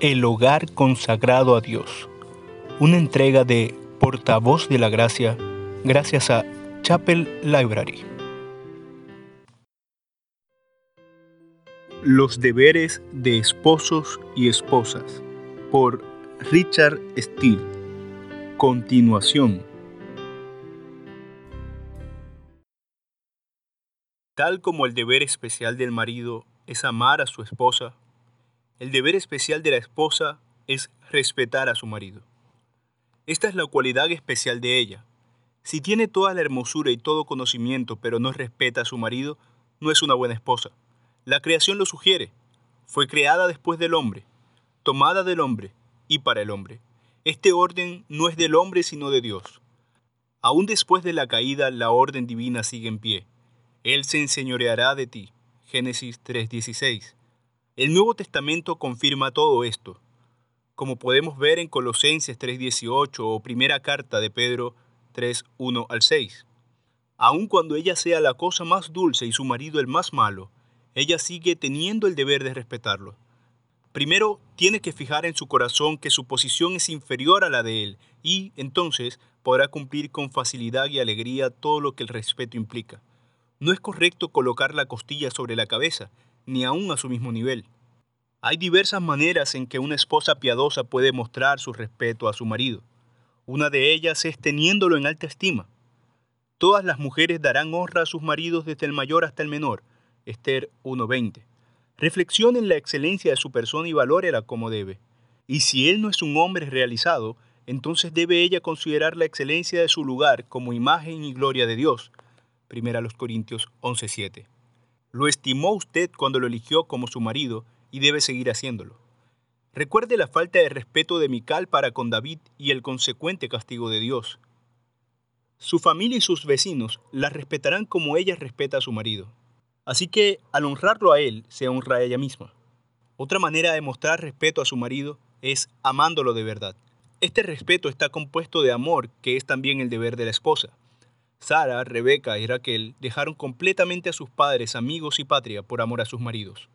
El hogar consagrado a Dios. Una entrega de Portavoz de la Gracia gracias a Chapel Library. Los deberes de esposos y esposas por Richard Steele. Continuación. Tal como el deber especial del marido es amar a su esposa, el deber especial de la esposa es respetar a su marido. Esta es la cualidad especial de ella. Si tiene toda la hermosura y todo conocimiento, pero no respeta a su marido, no es una buena esposa. La creación lo sugiere. Fue creada después del hombre, tomada del hombre y para el hombre. Este orden no es del hombre sino de Dios. Aún después de la caída, la orden divina sigue en pie. Él se enseñoreará de ti. Génesis 3:16. El Nuevo Testamento confirma todo esto, como podemos ver en Colosenses 3:18 o primera carta de Pedro 3:1 al 6. Aun cuando ella sea la cosa más dulce y su marido el más malo, ella sigue teniendo el deber de respetarlo. Primero, tiene que fijar en su corazón que su posición es inferior a la de él y, entonces, podrá cumplir con facilidad y alegría todo lo que el respeto implica. No es correcto colocar la costilla sobre la cabeza, ni aún a su mismo nivel. Hay diversas maneras en que una esposa piadosa puede mostrar su respeto a su marido. Una de ellas es teniéndolo en alta estima. Todas las mujeres darán honra a sus maridos desde el mayor hasta el menor. Esther 1.20. Reflexione en la excelencia de su persona y valórela como debe. Y si él no es un hombre realizado, entonces debe ella considerar la excelencia de su lugar como imagen y gloria de Dios. Primera los Corintios 11.7. Lo estimó usted cuando lo eligió como su marido y debe seguir haciéndolo. Recuerde la falta de respeto de Mical para con David y el consecuente castigo de Dios. Su familia y sus vecinos la respetarán como ella respeta a su marido. Así que, al honrarlo a él, se honra a ella misma. Otra manera de mostrar respeto a su marido es amándolo de verdad. Este respeto está compuesto de amor, que es también el deber de la esposa. Sara, Rebeca y Raquel dejaron completamente a sus padres, amigos y patria por amor a sus maridos.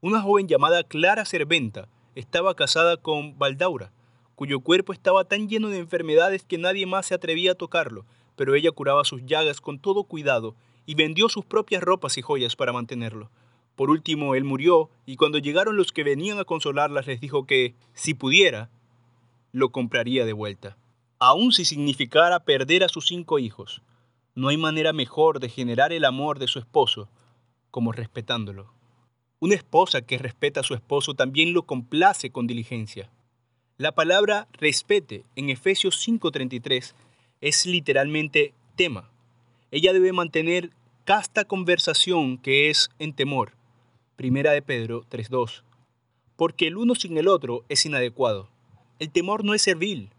Una joven llamada Clara Serventa estaba casada con Baldaura, cuyo cuerpo estaba tan lleno de enfermedades que nadie más se atrevía a tocarlo, pero ella curaba sus llagas con todo cuidado y vendió sus propias ropas y joyas para mantenerlo. Por último, él murió, y cuando llegaron los que venían a consolarlas les dijo que, si pudiera, lo compraría de vuelta. Aun si significara perder a sus cinco hijos, no hay manera mejor de generar el amor de su esposo como respetándolo. Una esposa que respeta a su esposo también lo complace con diligencia. La palabra respete en Efesios 5:33 es literalmente tema. Ella debe mantener casta conversación que es en temor. Primera de Pedro 3:2. Porque el uno sin el otro es inadecuado. El temor no es servil,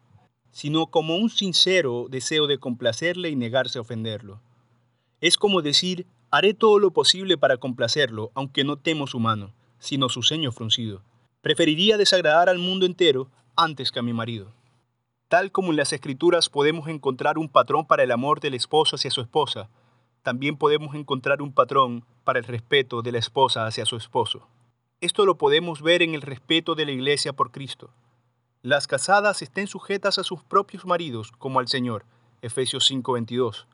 sino como un sincero deseo de complacerle y negarse a ofenderlo. Es como decir, haré todo lo posible para complacerlo, aunque no temo su mano, sino su ceño fruncido. Preferiría desagradar al mundo entero antes que a mi marido. Tal como en las escrituras podemos encontrar un patrón para el amor del esposo hacia su esposa, también podemos encontrar un patrón para el respeto de la esposa hacia su esposo. Esto lo podemos ver en el respeto de la iglesia por Cristo. Las casadas estén sujetas a sus propios maridos como al Señor. Efesios 5:22.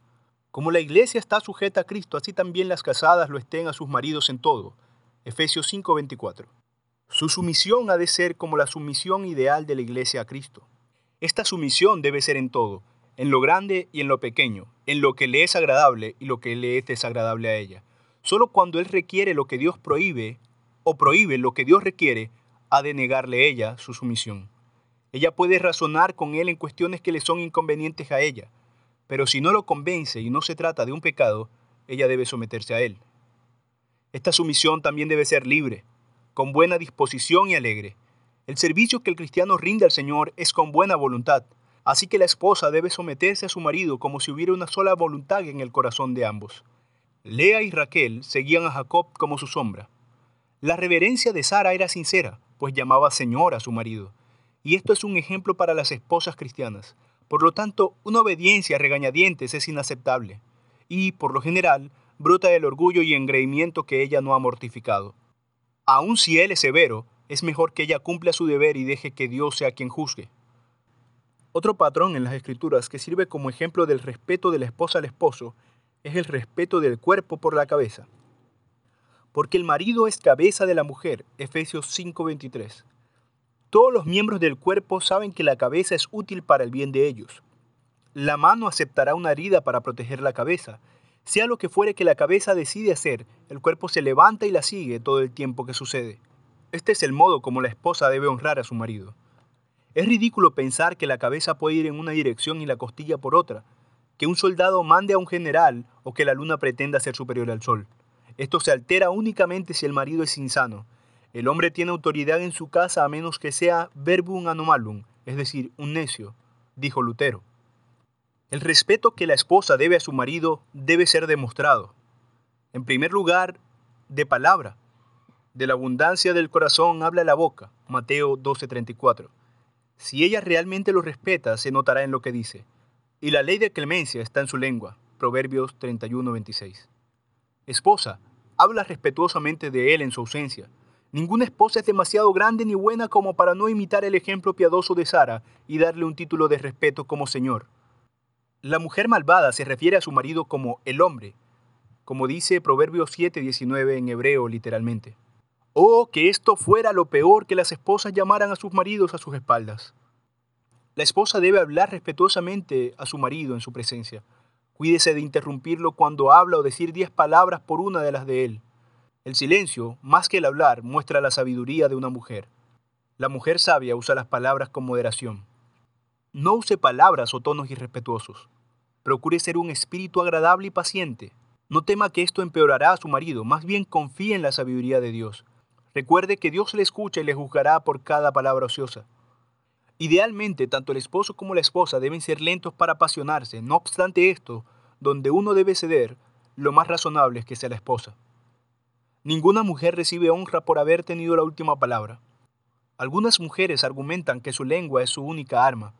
Como la iglesia está sujeta a Cristo, así también las casadas lo estén a sus maridos en todo. Efesios 5:24. Su sumisión ha de ser como la sumisión ideal de la iglesia a Cristo. Esta sumisión debe ser en todo, en lo grande y en lo pequeño, en lo que le es agradable y lo que le es desagradable a ella. Solo cuando Él requiere lo que Dios prohíbe o prohíbe lo que Dios requiere, ha de negarle ella su sumisión. Ella puede razonar con él en cuestiones que le son inconvenientes a ella, pero si no lo convence y no se trata de un pecado, ella debe someterse a él. Esta sumisión también debe ser libre, con buena disposición y alegre. El servicio que el cristiano rinde al Señor es con buena voluntad, así que la esposa debe someterse a su marido como si hubiera una sola voluntad en el corazón de ambos. Lea y Raquel seguían a Jacob como su sombra. La reverencia de Sara era sincera, pues llamaba Señor a su marido y esto es un ejemplo para las esposas cristianas. Por lo tanto, una obediencia a regañadientes es inaceptable, y, por lo general, brota del orgullo y engreimiento que ella no ha mortificado. Aun si él es severo, es mejor que ella cumpla su deber y deje que Dios sea quien juzgue. Otro patrón en las escrituras que sirve como ejemplo del respeto de la esposa al esposo es el respeto del cuerpo por la cabeza. Porque el marido es cabeza de la mujer, Efesios 5:23. Todos los miembros del cuerpo saben que la cabeza es útil para el bien de ellos. La mano aceptará una herida para proteger la cabeza. Sea lo que fuere que la cabeza decide hacer, el cuerpo se levanta y la sigue todo el tiempo que sucede. Este es el modo como la esposa debe honrar a su marido. Es ridículo pensar que la cabeza puede ir en una dirección y la costilla por otra, que un soldado mande a un general o que la luna pretenda ser superior al sol. Esto se altera únicamente si el marido es insano. El hombre tiene autoridad en su casa a menos que sea verbum anomalum, es decir, un necio, dijo Lutero. El respeto que la esposa debe a su marido debe ser demostrado. En primer lugar, de palabra. De la abundancia del corazón habla la boca. Mateo 12:34. Si ella realmente lo respeta, se notará en lo que dice. Y la ley de clemencia está en su lengua. Proverbios 31:26. Esposa, habla respetuosamente de él en su ausencia. Ninguna esposa es demasiado grande ni buena como para no imitar el ejemplo piadoso de Sara y darle un título de respeto como Señor. La mujer malvada se refiere a su marido como el hombre, como dice Proverbios 7:19 en hebreo literalmente. Oh, que esto fuera lo peor que las esposas llamaran a sus maridos a sus espaldas. La esposa debe hablar respetuosamente a su marido en su presencia. Cuídese de interrumpirlo cuando habla o decir diez palabras por una de las de él. El silencio, más que el hablar, muestra la sabiduría de una mujer. La mujer sabia usa las palabras con moderación. No use palabras o tonos irrespetuosos. Procure ser un espíritu agradable y paciente. No tema que esto empeorará a su marido, más bien confíe en la sabiduría de Dios. Recuerde que Dios le escucha y le juzgará por cada palabra ociosa. Idealmente, tanto el esposo como la esposa deben ser lentos para apasionarse. No obstante esto, donde uno debe ceder, lo más razonable es que sea la esposa. Ninguna mujer recibe honra por haber tenido la última palabra. Algunas mujeres argumentan que su lengua es su única arma,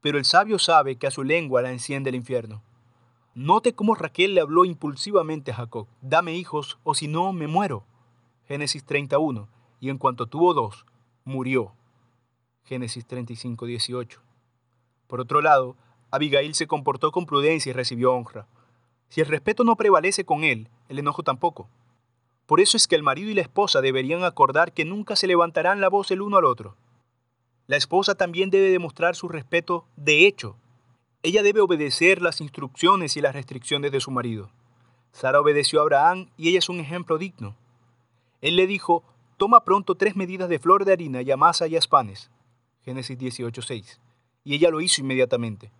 pero el sabio sabe que a su lengua la enciende el infierno. Note cómo Raquel le habló impulsivamente a Jacob, dame hijos o si no me muero. Génesis 31, y en cuanto tuvo dos, murió. Génesis 35, 18. Por otro lado, Abigail se comportó con prudencia y recibió honra. Si el respeto no prevalece con él, el enojo tampoco. Por eso es que el marido y la esposa deberían acordar que nunca se levantarán la voz el uno al otro. La esposa también debe demostrar su respeto de hecho. Ella debe obedecer las instrucciones y las restricciones de su marido. Sara obedeció a Abraham y ella es un ejemplo digno. Él le dijo, toma pronto tres medidas de flor de harina y amasa y haz panes. Génesis 18:6. Y ella lo hizo inmediatamente.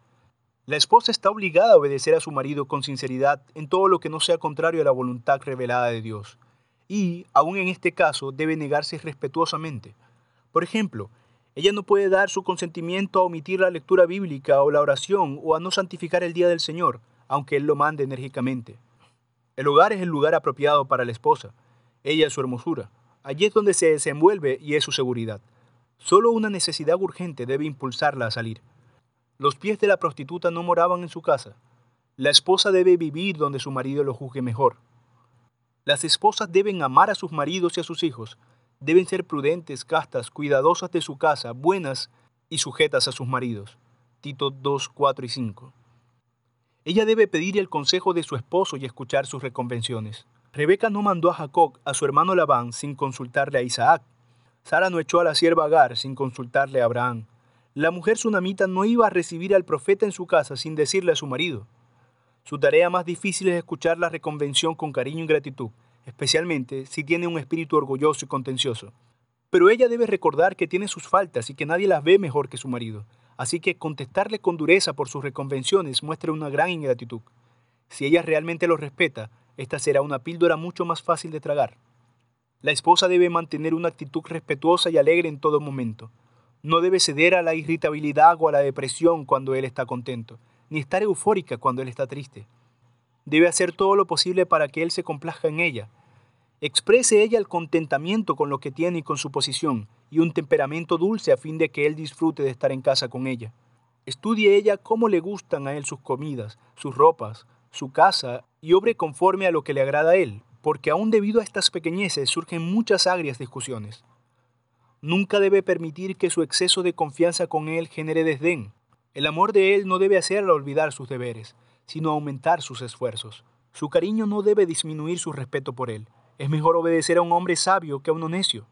La esposa está obligada a obedecer a su marido con sinceridad en todo lo que no sea contrario a la voluntad revelada de Dios. Y, aun en este caso, debe negarse respetuosamente. Por ejemplo, ella no puede dar su consentimiento a omitir la lectura bíblica o la oración o a no santificar el día del Señor, aunque Él lo mande enérgicamente. El hogar es el lugar apropiado para la esposa, ella es su hermosura. Allí es donde se desenvuelve y es su seguridad. Solo una necesidad urgente debe impulsarla a salir. Los pies de la prostituta no moraban en su casa. La esposa debe vivir donde su marido lo juzgue mejor. Las esposas deben amar a sus maridos y a sus hijos. Deben ser prudentes, castas, cuidadosas de su casa, buenas y sujetas a sus maridos. Tito 2, 4 y 5. Ella debe pedir el consejo de su esposo y escuchar sus reconvenciones. Rebeca no mandó a Jacob, a su hermano Labán, sin consultarle a Isaac. Sara no echó a la sierva Agar sin consultarle a Abraham. La mujer sunamita no iba a recibir al profeta en su casa sin decirle a su marido. Su tarea más difícil es escuchar la reconvención con cariño y gratitud, especialmente si tiene un espíritu orgulloso y contencioso. Pero ella debe recordar que tiene sus faltas y que nadie las ve mejor que su marido, así que contestarle con dureza por sus reconvenciones muestra una gran ingratitud. Si ella realmente lo respeta, esta será una píldora mucho más fácil de tragar. La esposa debe mantener una actitud respetuosa y alegre en todo momento. No debe ceder a la irritabilidad o a la depresión cuando él está contento, ni estar eufórica cuando él está triste. Debe hacer todo lo posible para que él se complazca en ella. Exprese ella el contentamiento con lo que tiene y con su posición, y un temperamento dulce a fin de que él disfrute de estar en casa con ella. Estudie ella cómo le gustan a él sus comidas, sus ropas, su casa y obre conforme a lo que le agrada a él, porque aún debido a estas pequeñeces surgen muchas agrias discusiones. Nunca debe permitir que su exceso de confianza con Él genere desdén. El amor de Él no debe hacerla olvidar sus deberes, sino aumentar sus esfuerzos. Su cariño no debe disminuir su respeto por Él. Es mejor obedecer a un hombre sabio que a uno necio.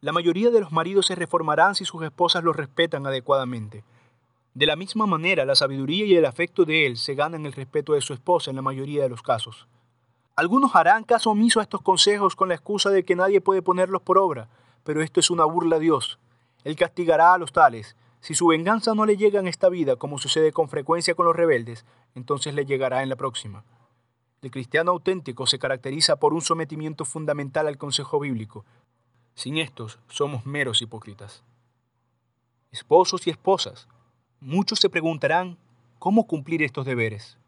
La mayoría de los maridos se reformarán si sus esposas los respetan adecuadamente. De la misma manera, la sabiduría y el afecto de él se ganan el respeto de su esposa en la mayoría de los casos. Algunos harán caso omiso a estos consejos con la excusa de que nadie puede ponerlos por obra, pero esto es una burla a Dios. Él castigará a los tales. Si su venganza no le llega en esta vida, como sucede con frecuencia con los rebeldes, entonces le llegará en la próxima. El cristiano auténtico se caracteriza por un sometimiento fundamental al consejo bíblico. Sin estos, somos meros hipócritas. Esposos y esposas, muchos se preguntarán cómo cumplir estos deberes.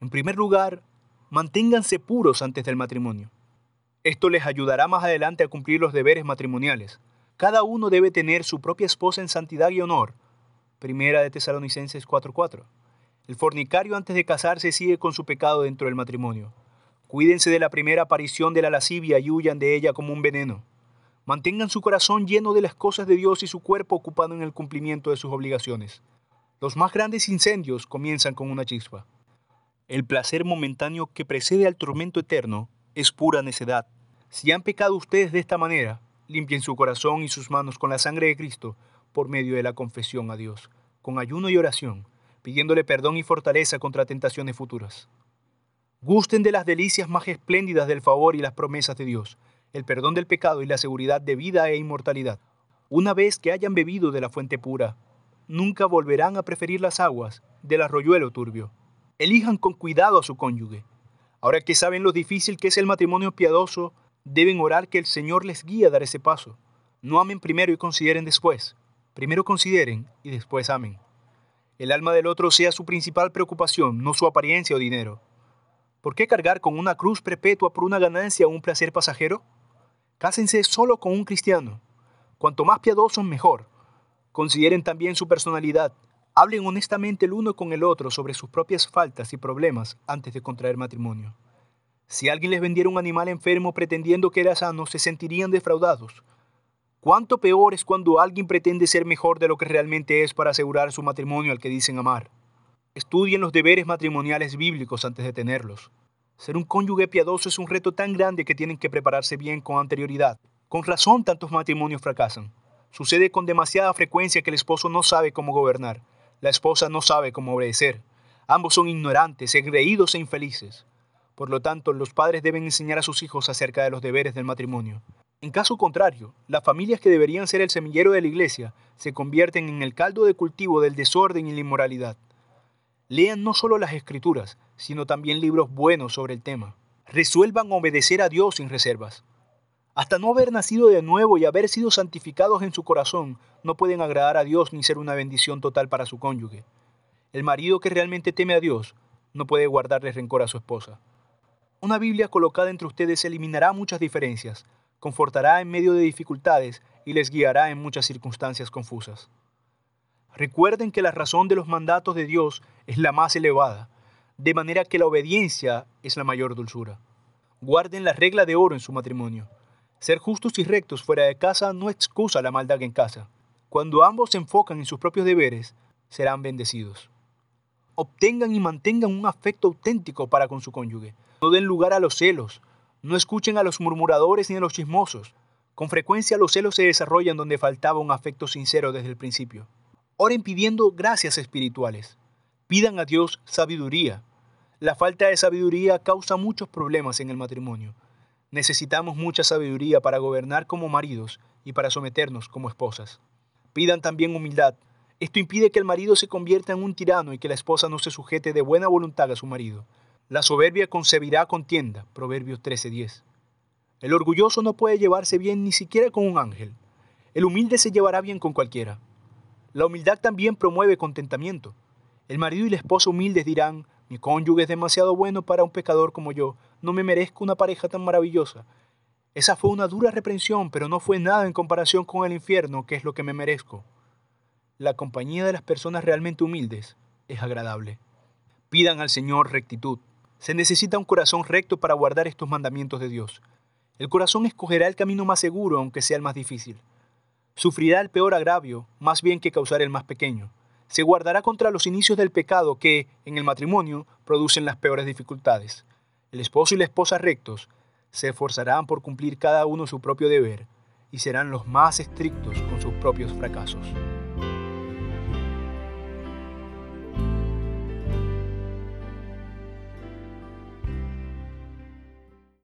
En primer lugar, manténganse puros antes del matrimonio. Esto les ayudará más adelante a cumplir los deberes matrimoniales. Cada uno debe tener su propia esposa en santidad y honor. Primera de Tesalonicenses 4:4. El fornicario antes de casarse sigue con su pecado dentro del matrimonio. Cuídense de la primera aparición de la lascivia y huyan de ella como un veneno. Mantengan su corazón lleno de las cosas de Dios y su cuerpo ocupado en el cumplimiento de sus obligaciones. Los más grandes incendios comienzan con una chispa. El placer momentáneo que precede al tormento eterno es pura necedad. Si han pecado ustedes de esta manera, limpien su corazón y sus manos con la sangre de Cristo por medio de la confesión a Dios, con ayuno y oración, pidiéndole perdón y fortaleza contra tentaciones futuras. Gusten de las delicias más espléndidas del favor y las promesas de Dios, el perdón del pecado y la seguridad de vida e inmortalidad. Una vez que hayan bebido de la fuente pura, nunca volverán a preferir las aguas del arroyuelo turbio. Elijan con cuidado a su cónyuge. Ahora que saben lo difícil que es el matrimonio piadoso, deben orar que el Señor les guíe a dar ese paso. No amen primero y consideren después. Primero consideren y después amen. El alma del otro sea su principal preocupación, no su apariencia o dinero. ¿Por qué cargar con una cruz perpetua por una ganancia o un placer pasajero? Cásense solo con un cristiano. Cuanto más piadosos, mejor. Consideren también su personalidad, Hablen honestamente el uno con el otro sobre sus propias faltas y problemas antes de contraer matrimonio. Si alguien les vendiera un animal enfermo pretendiendo que era sano, se sentirían defraudados. ¿Cuánto peor es cuando alguien pretende ser mejor de lo que realmente es para asegurar su matrimonio al que dicen amar? Estudien los deberes matrimoniales bíblicos antes de tenerlos. Ser un cónyuge piadoso es un reto tan grande que tienen que prepararse bien con anterioridad. Con razón tantos matrimonios fracasan. Sucede con demasiada frecuencia que el esposo no sabe cómo gobernar la esposa no sabe cómo obedecer. Ambos son ignorantes, engreídos e infelices. Por lo tanto, los padres deben enseñar a sus hijos acerca de los deberes del matrimonio. En caso contrario, las familias que deberían ser el semillero de la iglesia se convierten en el caldo de cultivo del desorden y la inmoralidad. Lean no solo las escrituras, sino también libros buenos sobre el tema. Resuelvan obedecer a Dios sin reservas. Hasta no haber nacido de nuevo y haber sido santificados en su corazón, no pueden agradar a Dios ni ser una bendición total para su cónyuge. El marido que realmente teme a Dios no puede guardarle rencor a su esposa. Una Biblia colocada entre ustedes eliminará muchas diferencias, confortará en medio de dificultades y les guiará en muchas circunstancias confusas. Recuerden que la razón de los mandatos de Dios es la más elevada, de manera que la obediencia es la mayor dulzura. Guarden la regla de oro en su matrimonio ser justos y rectos fuera de casa no excusa la maldad en casa. Cuando ambos se enfocan en sus propios deberes, serán bendecidos. Obtengan y mantengan un afecto auténtico para con su cónyuge. No den lugar a los celos. No escuchen a los murmuradores ni a los chismosos. Con frecuencia los celos se desarrollan donde faltaba un afecto sincero desde el principio. Oren pidiendo gracias espirituales. Pidan a Dios sabiduría. La falta de sabiduría causa muchos problemas en el matrimonio. Necesitamos mucha sabiduría para gobernar como maridos y para someternos como esposas. Pidan también humildad. Esto impide que el marido se convierta en un tirano y que la esposa no se sujete de buena voluntad a su marido. La soberbia concebirá contienda. Proverbios 13:10. El orgulloso no puede llevarse bien ni siquiera con un ángel. El humilde se llevará bien con cualquiera. La humildad también promueve contentamiento. El marido y la esposa humildes dirán, mi cónyuge es demasiado bueno para un pecador como yo, no me merezco una pareja tan maravillosa. Esa fue una dura reprensión, pero no fue nada en comparación con el infierno, que es lo que me merezco. La compañía de las personas realmente humildes es agradable. Pidan al Señor rectitud. Se necesita un corazón recto para guardar estos mandamientos de Dios. El corazón escogerá el camino más seguro, aunque sea el más difícil. Sufrirá el peor agravio más bien que causar el más pequeño. Se guardará contra los inicios del pecado que, en el matrimonio, producen las peores dificultades. El esposo y la esposa rectos se esforzarán por cumplir cada uno su propio deber y serán los más estrictos con sus propios fracasos.